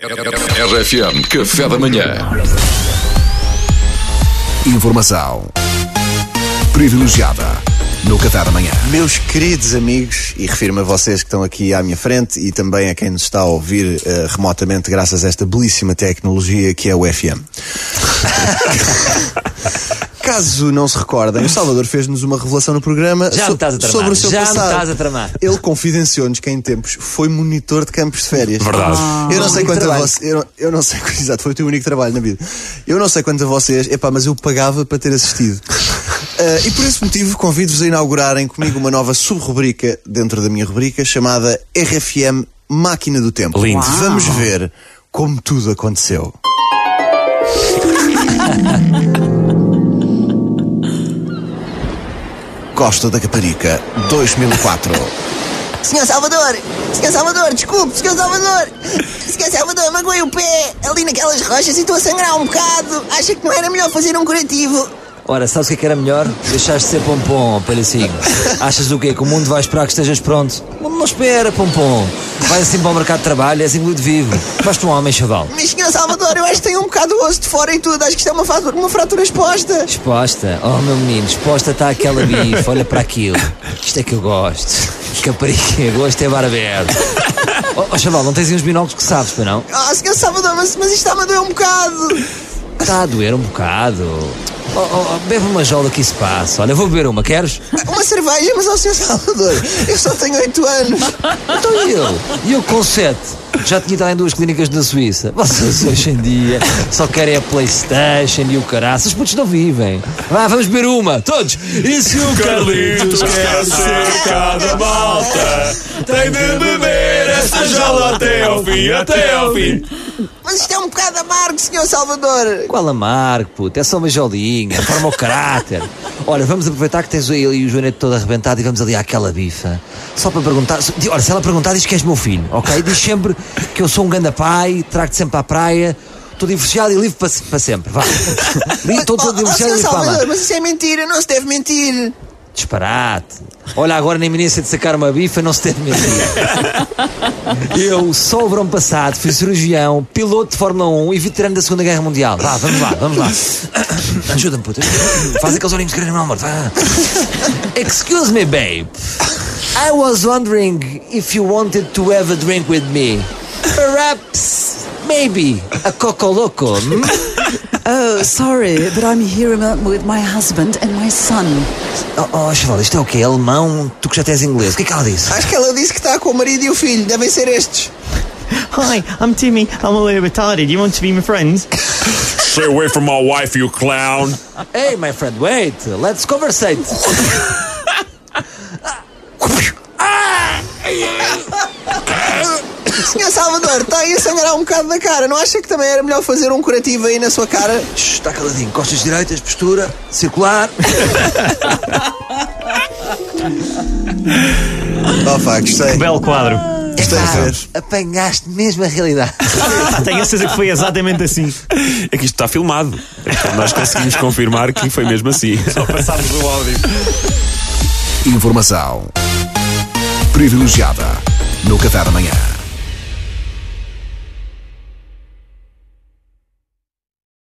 RFM Café da Manhã. Informação privilegiada no Café da Manhã. Meus queridos amigos, e refiro-me a vocês que estão aqui à minha frente e também a quem nos está a ouvir eh, remotamente graças a esta belíssima tecnologia que é o FM. Caso não se recordem, o Salvador fez-nos uma revelação no programa Já so- me estás a tramar, sobre o seu já me passado. estás a tramar. Ele confidenciou-nos que em tempos foi monitor de campos de férias. Verdade. eu não sei quanto a vocês. Eu, não- eu não sei, exato, foi o teu único trabalho na vida. Eu não sei quanto a vocês, epá, mas eu pagava para ter assistido. Ah, e por esse motivo convido-vos a inaugurarem comigo uma nova sub-rubrica dentro da minha rubrica chamada RFM Máquina do Tempo. Lindo. Vamos ver como tudo aconteceu. Costa da Caparica, 2004. Senhor Salvador! Senhor Salvador, desculpe, Senhor Salvador! Senhor Salvador, magoei o pé ali naquelas rochas e estou a sangrar um bocado. Acha que não era melhor fazer um curativo? Ora, sabes o que é que era melhor? Deixaste de ser pompom, palhacinho. Achas o quê? Que o mundo vai esperar que estejas pronto? O mundo não espera, pompom. Vai assim para o mercado de trabalho, és engolido vivo. Basta um homem, chaval. Mas, Senhor Salvador, eu acho que tem um bocado de osso de fora e tudo. Acho que isto é uma fratura, uma fratura exposta. Exposta. Oh, meu menino, exposta está aquela bife. Olha para aquilo. Isto é que eu gosto. Caparica, gosto é bar aberto. Oh, oh, chaval, não tens uns binóculos que sabes, para não? Ah, Senhor Salvador, mas, mas isto está-me a doer um bocado. Está a doer um bocado. Oh, oh, oh, bebe uma jola que isso passa. Olha, vou beber uma, queres? Uma cerveja, mas ao Senhor Salvador, eu só tenho 8 anos. Então e eu? E eu com sete? Já tinha estado em duas clínicas na Suíça. Vocês hoje em dia só querem a Playstation e o caraças. Os putos não vivem. Vá, vamos beber uma, todos. E se o Carlitos quer ser cada malta tem de beber esta jola até ao fim, até ao fim. Mas isto é um bocado amargo, Senhor Salvador. Qual amargo, puto? É só uma jolinha, forma o caráter. Olha, vamos aproveitar que tens aí o joanete todo arrebentado e vamos ali àquela bifa. Só para perguntar. Olha, se ela perguntar, diz que és meu filho, ok? Diz sempre que eu sou um ganda pai, trago-te sempre à praia, estou divorciado e livre para, para sempre. Vá. Estou todo oh, divorciado e livre para. Salvador, mas isso é mentira, não se deve mentir. Disparate. Olha, agora na iminência de sacar uma bifa não se deve mentir. Eu, só o verão passado, fui cirurgião, piloto de Fórmula 1 e veterano da Segunda Guerra Mundial. Vá, vamos lá, vamos lá. Ajuda-me, puta. Faz aqueles olhinhos de querer meu amor. Excuse me, babe. I was wondering if you wanted to have a drink with me. Perhaps, maybe, a coco loco. Oh, sorry, but I'm here with my husband and my son. Oh, oh, chaval, isto é o quê? Alemão? Tu que já tens inglês. O que é que ela disse? Acho que ela disse que está com o marido e o filho, devem ser estes. Hi, I'm Timmy. I'm a little retarded. You want to be my friends? Stay away from my wife, you clown. Hey, my friend, wait. Let's conversate. Senhor Salvador, está aí a sangrar um bocado da cara. Não acha que também era melhor fazer um curativo aí na sua cara? Shhh, Está caladinho. Costas direitas, postura, circular. Oh, pá, gostei. Belo quadro. Gostei de ver. Apanhaste mesmo a realidade. Tenho a certeza que foi exatamente assim. É que isto está filmado. Então nós conseguimos confirmar que foi mesmo assim. Só passámos o áudio. Informação privilegiada no Café da Manhã.